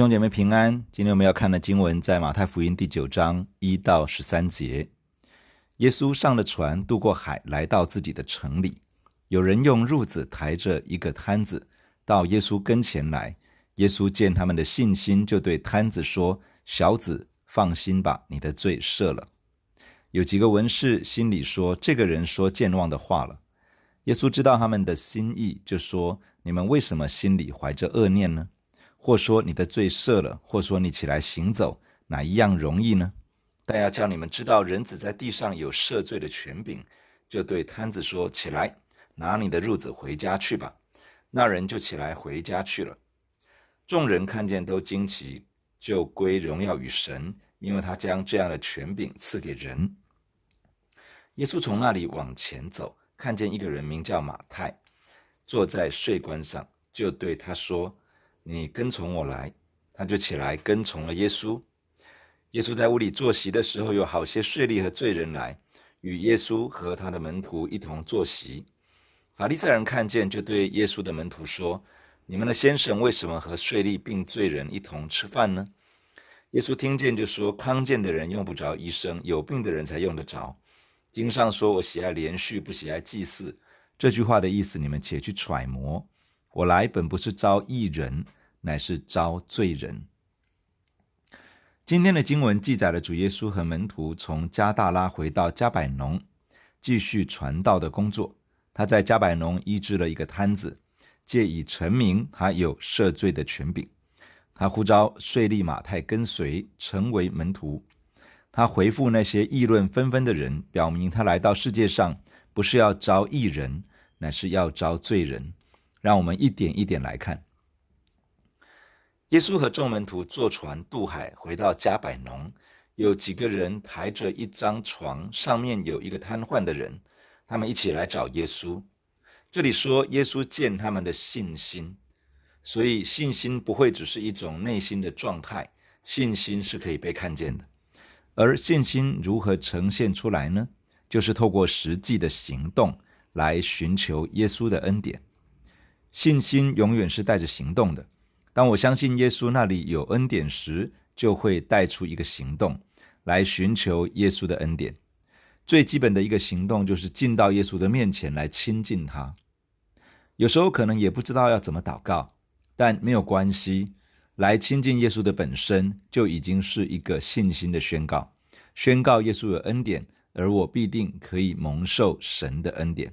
兄姐妹平安，今天我们要看的经文在马太福音第九章一到十三节。耶稣上了船，渡过海，来到自己的城里。有人用褥子抬着一个瘫子到耶稣跟前来。耶稣见他们的信心，就对瘫子说：“小子，放心吧，你的罪赦了。”有几个文士心里说：“这个人说健忘的话了。”耶稣知道他们的心意，就说：“你们为什么心里怀着恶念呢？”或说你的罪赦了，或说你起来行走，哪一样容易呢？但要叫你们知道，人子在地上有赦罪的权柄，就对瘫子说：“起来，拿你的褥子回家去吧。”那人就起来回家去了。众人看见都惊奇，就归荣耀与神，因为他将这样的权柄赐给人。耶稣从那里往前走，看见一个人名叫马太，坐在税关上，就对他说。你跟从我来，他就起来跟从了耶稣。耶稣在屋里坐席的时候，有好些税吏和罪人来与耶稣和他的门徒一同坐席。法利赛人看见，就对耶稣的门徒说：“你们的先生为什么和税吏并罪人一同吃饭呢？”耶稣听见就说：“康健的人用不着医生，有病的人才用得着。经上说：我喜爱怜恤，不喜爱祭祀。这句话的意思，你们且去揣摩。”我来本不是招义人，乃是招罪人。今天的经文记载了主耶稣和门徒从加大拉回到加百农，继续传道的工作。他在加百农医治了一个瘫子，借以成名他有赦罪的权柄。他呼召税吏马太跟随，成为门徒。他回复那些议论纷纷的人，表明他来到世界上不是要招义人，乃是要招罪人。让我们一点一点来看。耶稣和众门徒坐船渡海，回到迦百农。有几个人抬着一张床，上面有一个瘫痪的人，他们一起来找耶稣。这里说耶稣见他们的信心，所以信心不会只是一种内心的状态，信心是可以被看见的。而信心如何呈现出来呢？就是透过实际的行动来寻求耶稣的恩典。信心永远是带着行动的。当我相信耶稣那里有恩典时，就会带出一个行动来寻求耶稣的恩典。最基本的一个行动就是进到耶稣的面前来亲近他。有时候可能也不知道要怎么祷告，但没有关系，来亲近耶稣的本身就已经是一个信心的宣告，宣告耶稣有恩典，而我必定可以蒙受神的恩典。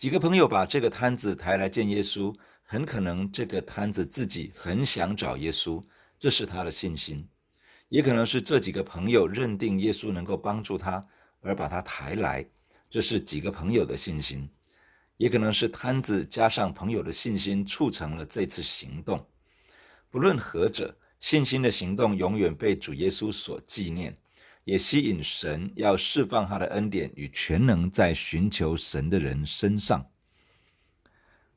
几个朋友把这个摊子抬来见耶稣，很可能这个摊子自己很想找耶稣，这是他的信心；也可能是这几个朋友认定耶稣能够帮助他，而把他抬来，这是几个朋友的信心；也可能是摊子加上朋友的信心促成了这次行动。不论何者，信心的行动永远被主耶稣所纪念。也吸引神要释放他的恩典与全能在寻求神的人身上。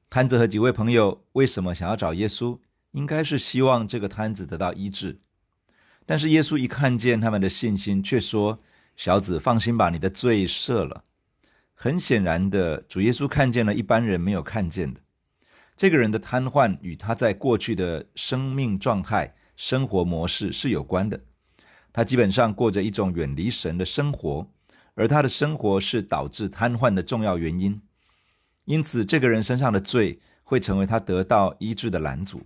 瘫子和几位朋友为什么想要找耶稣？应该是希望这个瘫子得到医治。但是耶稣一看见他们的信心，却说：“小子，放心吧，你的罪赦了。”很显然的，主耶稣看见了一般人没有看见的。这个人的瘫痪与他在过去的生命状态、生活模式是有关的。他基本上过着一种远离神的生活，而他的生活是导致瘫痪的重要原因。因此，这个人身上的罪会成为他得到医治的拦阻。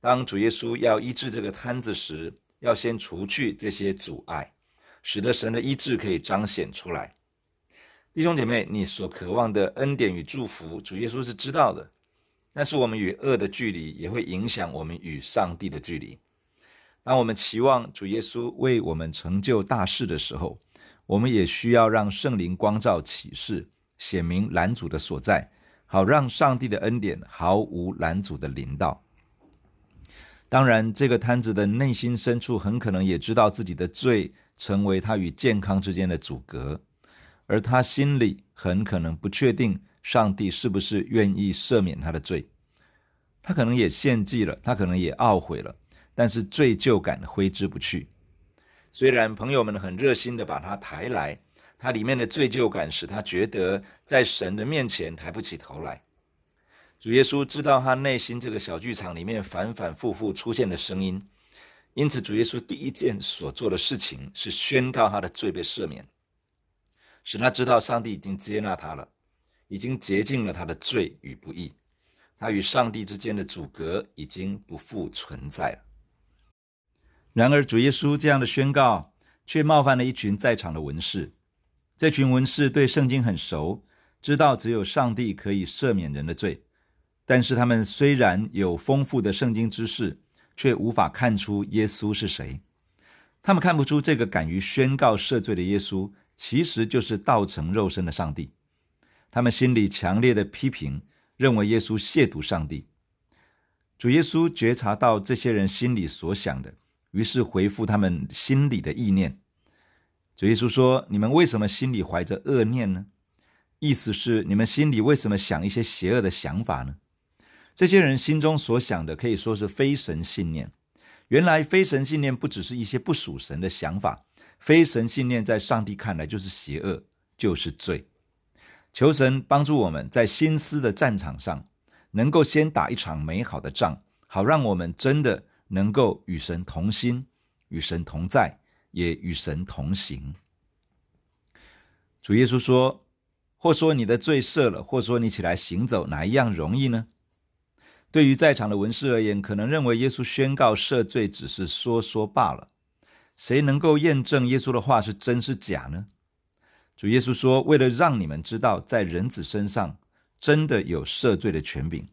当主耶稣要医治这个瘫子时，要先除去这些阻碍，使得神的医治可以彰显出来。弟兄姐妹，你所渴望的恩典与祝福，主耶稣是知道的。但是，我们与恶的距离也会影响我们与上帝的距离。当我们期望主耶稣为我们成就大事的时候，我们也需要让圣灵光照启示，显明拦阻的所在，好让上帝的恩典毫无拦阻的临到。当然，这个摊子的内心深处很可能也知道自己的罪成为他与健康之间的阻隔，而他心里很可能不确定上帝是不是愿意赦免他的罪。他可能也献祭了，他可能也懊悔了。但是罪疚感挥之不去。虽然朋友们很热心地把他抬来，他里面的罪疚感使他觉得在神的面前抬不起头来。主耶稣知道他内心这个小剧场里面反反复复出现的声音，因此主耶稣第一件所做的事情是宣告他的罪被赦免，使他知道上帝已经接纳他了，已经洁净了他的罪与不义，他与上帝之间的阻隔已经不复存在了。然而，主耶稣这样的宣告却冒犯了一群在场的文士。这群文士对圣经很熟，知道只有上帝可以赦免人的罪。但是他们虽然有丰富的圣经知识，却无法看出耶稣是谁。他们看不出这个敢于宣告赦罪的耶稣，其实就是道成肉身的上帝。他们心里强烈的批评，认为耶稣亵渎上帝。主耶稣觉察到这些人心里所想的。于是回复他们心里的意念。主耶稣说：“你们为什么心里怀着恶念呢？意思是你们心里为什么想一些邪恶的想法呢？”这些人心中所想的可以说是非神信念。原来非神信念不只是一些不属神的想法，非神信念在上帝看来就是邪恶，就是罪。求神帮助我们在心思的战场上，能够先打一场美好的仗，好让我们真的。能够与神同心，与神同在，也与神同行。主耶稣说：“或说你的罪赦了，或说你起来行走，哪一样容易呢？”对于在场的文士而言，可能认为耶稣宣告赦罪只是说说罢了。谁能够验证耶稣的话是真是假呢？主耶稣说：“为了让你们知道，在人子身上真的有赦罪的权柄。”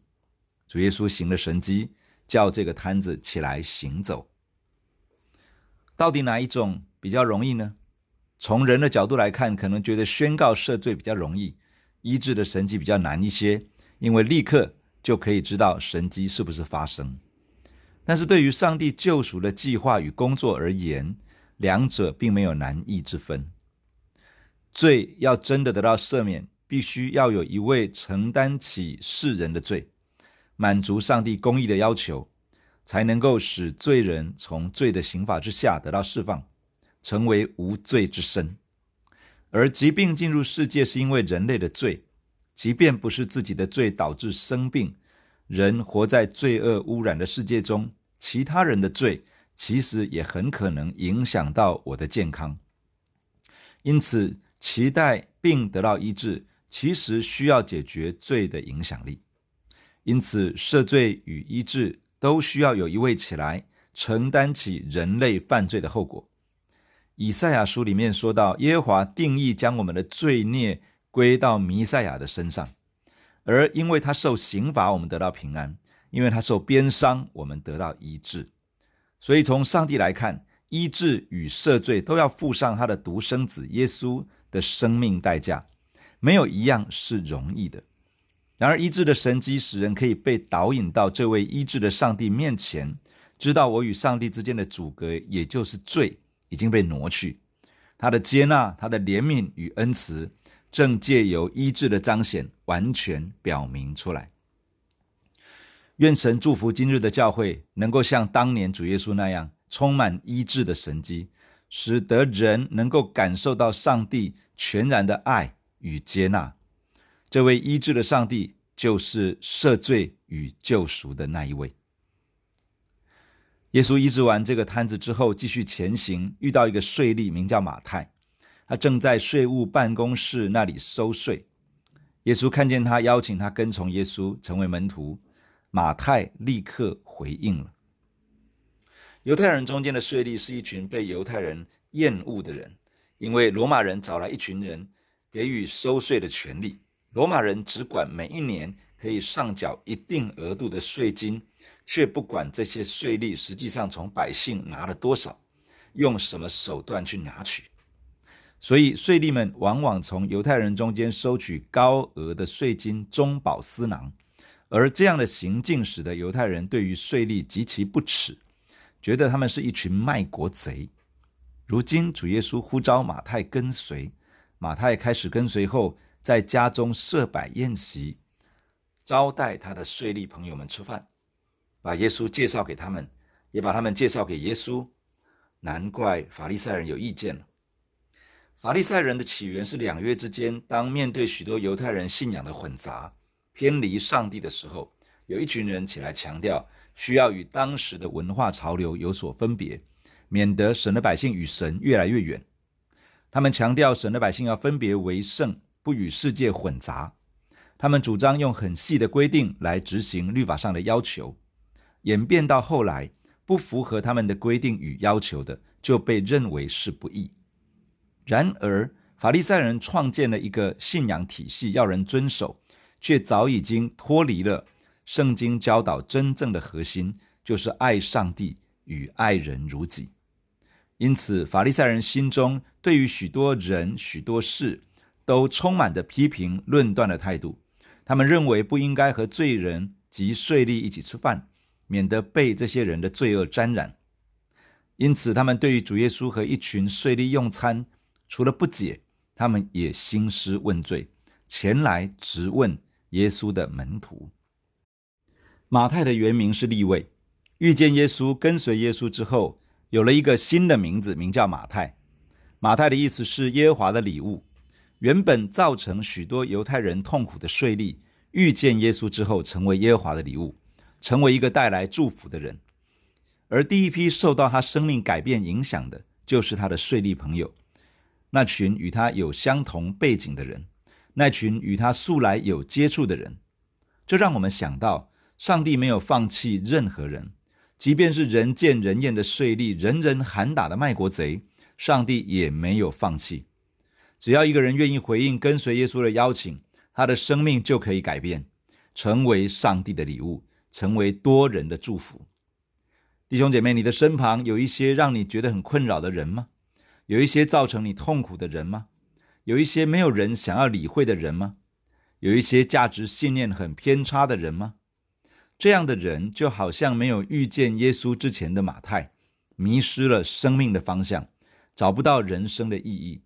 主耶稣行了神迹。叫这个摊子起来行走，到底哪一种比较容易呢？从人的角度来看，可能觉得宣告赦罪比较容易，医治的神迹比较难一些，因为立刻就可以知道神迹是不是发生。但是对于上帝救赎的计划与工作而言，两者并没有难易之分。罪要真的得到赦免，必须要有一位承担起世人的罪。满足上帝公义的要求，才能够使罪人从罪的刑罚之下得到释放，成为无罪之身。而疾病进入世界是因为人类的罪，即便不是自己的罪导致生病，人活在罪恶污染的世界中，其他人的罪其实也很可能影响到我的健康。因此，期待病得到医治，其实需要解决罪的影响力。因此，赦罪与医治都需要有一位起来承担起人类犯罪的后果。以赛亚书里面说到，耶和华定义将我们的罪孽归到弥赛亚的身上，而因为他受刑罚，我们得到平安；因为他受鞭伤，我们得到医治。所以，从上帝来看，医治与赦罪都要付上他的独生子耶稣的生命代价，没有一样是容易的。然而，医治的神迹使人可以被导引到这位医治的上帝面前，知道我与上帝之间的阻隔，也就是罪，已经被挪去。他的接纳、他的怜悯与恩慈，正借由医治的彰显，完全表明出来。愿神祝福今日的教会，能够像当年主耶稣那样，充满医治的神迹，使得人能够感受到上帝全然的爱与接纳。这位医治的上帝，就是赦罪与救赎的那一位。耶稣医治完这个摊子之后，继续前行，遇到一个税吏，名叫马太，他正在税务办公室那里收税。耶稣看见他，邀请他跟从耶稣，成为门徒。马太立刻回应了。犹太人中间的税吏是一群被犹太人厌恶的人，因为罗马人找来一群人，给予收税的权利。罗马人只管每一年可以上缴一定额度的税金，却不管这些税吏实际上从百姓拿了多少，用什么手段去拿取。所以税吏们往往从犹太人中间收取高额的税金，中饱私囊。而这样的行径使得犹太人对于税吏极其不耻，觉得他们是一群卖国贼。如今主耶稣呼召马太跟随，马太开始跟随后。在家中设摆宴席，招待他的税吏朋友们吃饭，把耶稣介绍给他们，也把他们介绍给耶稣。难怪法利赛人有意见了。法利赛人的起源是两月之间，当面对许多犹太人信仰的混杂，偏离上帝的时候，有一群人起来强调，需要与当时的文化潮流有所分别，免得神的百姓与神越来越远。他们强调，神的百姓要分别为圣，不与世界混杂。他们主张用很细的规定来执行律法上的要求，演变到后来，不符合他们的规定与要求的，就被认为是不义。然而，法利赛人创建了一个信仰体系，要人遵守，却早已经脱离了圣经教导真正的核心，就是爱上帝与爱人如己。因此，法利赛人心中对于许多人、许多事都充满着批评、论断的态度。他们认为不应该和罪人及税吏一起吃饭，免得被这些人的罪恶沾染。因此，他们对于主耶稣和一群税吏用餐，除了不解，他们也兴师问罪，前来质问耶稣的门徒。马太的原名是利未，遇见耶稣、跟随耶稣之后，有了一个新的名字，名叫马太。马太的意思是耶和华的礼物。原本造成许多犹太人痛苦的税吏，遇见耶稣之后，成为耶和华的礼物，成为一个带来祝福的人。而第一批受到他生命改变影响的，就是他的税吏朋友，那群与他有相同背景的人，那群与他素来有接触的人。这让我们想到，上帝没有放弃任何人。即便是人见人厌的税吏，人人喊打的卖国贼，上帝也没有放弃。只要一个人愿意回应跟随耶稣的邀请，他的生命就可以改变，成为上帝的礼物，成为多人的祝福。弟兄姐妹，你的身旁有一些让你觉得很困扰的人吗？有一些造成你痛苦的人吗？有一些没有人想要理会的人吗？有一些价值信念很偏差的人吗？这样的人就好像没有遇见耶稣之前的马太，迷失了生命的方向，找不到人生的意义。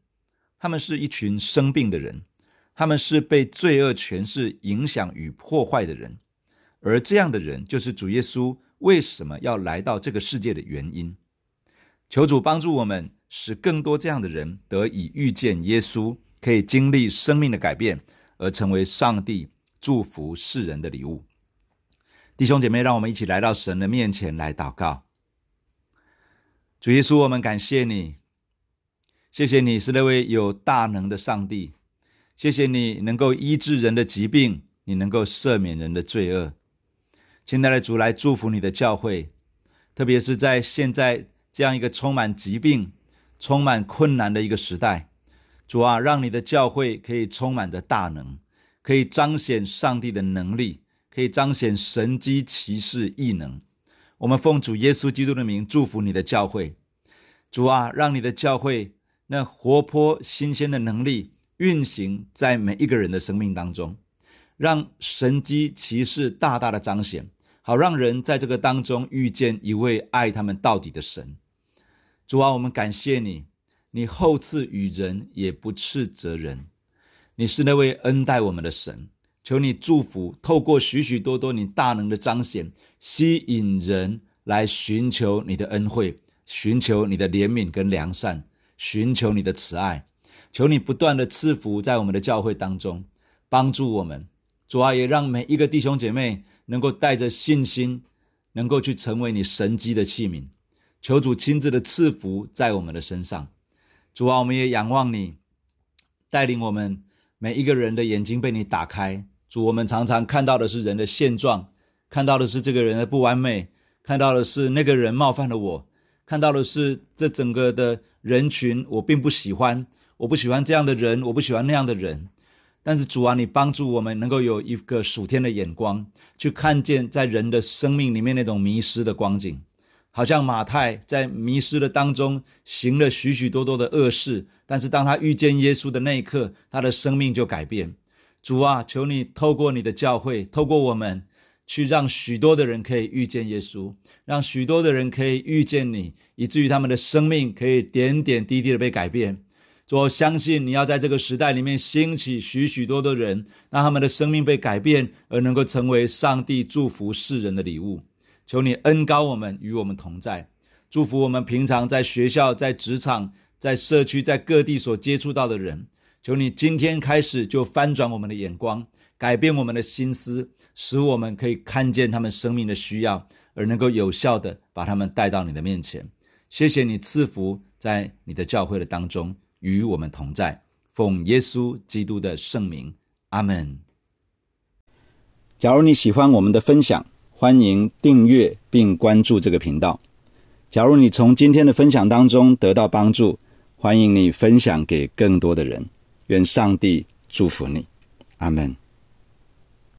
他们是一群生病的人，他们是被罪恶权势影响与破坏的人，而这样的人就是主耶稣为什么要来到这个世界的原因。求主帮助我们，使更多这样的人得以遇见耶稣，可以经历生命的改变，而成为上帝祝福世人的礼物。弟兄姐妹，让我们一起来到神的面前来祷告。主耶稣，我们感谢你，谢谢你是那位有大能的上帝，谢谢你能够医治人的疾病，你能够赦免人的罪恶。亲爱的主，来祝福你的教会，特别是在现在这样一个充满疾病、充满困难的一个时代，主啊，让你的教会可以充满着大能，可以彰显上帝的能力。可以彰显神迹奇事异能，我们奉主耶稣基督的名祝福你的教会，主啊，让你的教会那活泼新鲜的能力运行在每一个人的生命当中，让神机骑士大大的彰显，好让人在这个当中遇见一位爱他们到底的神。主啊，我们感谢你，你厚赐与人也不斥责人，你是那位恩待我们的神。求你祝福，透过许许多多你大能的彰显，吸引人来寻求你的恩惠，寻求你的怜悯跟良善，寻求你的慈爱。求你不断的赐福在我们的教会当中，帮助我们。主啊，也让每一个弟兄姐妹能够带着信心，能够去成为你神迹的器皿。求主亲自的赐福在我们的身上。主啊，我们也仰望你，带领我们每一个人的眼睛被你打开。主，我们常常看到的是人的现状，看到的是这个人的不完美，看到的是那个人冒犯了我，看到的是这整个的人群我并不喜欢，我不喜欢这样的人，我不喜欢那样的人。但是主啊，你帮助我们能够有一个属天的眼光，去看见在人的生命里面那种迷失的光景，好像马太在迷失的当中行了许许多多的恶事，但是当他遇见耶稣的那一刻，他的生命就改变。主啊，求你透过你的教会，透过我们，去让许多的人可以遇见耶稣，让许多的人可以遇见你，以至于他们的生命可以点点滴滴的被改变。主，我相信你要在这个时代里面兴起许许多多的人，让他们的生命被改变，而能够成为上帝祝福世人的礼物。求你恩高我们，与我们同在，祝福我们平常在学校、在职场、在社区、在各地所接触到的人。求你今天开始就翻转我们的眼光，改变我们的心思，使我们可以看见他们生命的需要，而能够有效地把他们带到你的面前。谢谢你赐福在你的教会的当中，与我们同在。奉耶稣基督的圣名，阿门。假如你喜欢我们的分享，欢迎订阅并关注这个频道。假如你从今天的分享当中得到帮助，欢迎你分享给更多的人。愿上帝祝福你，阿门。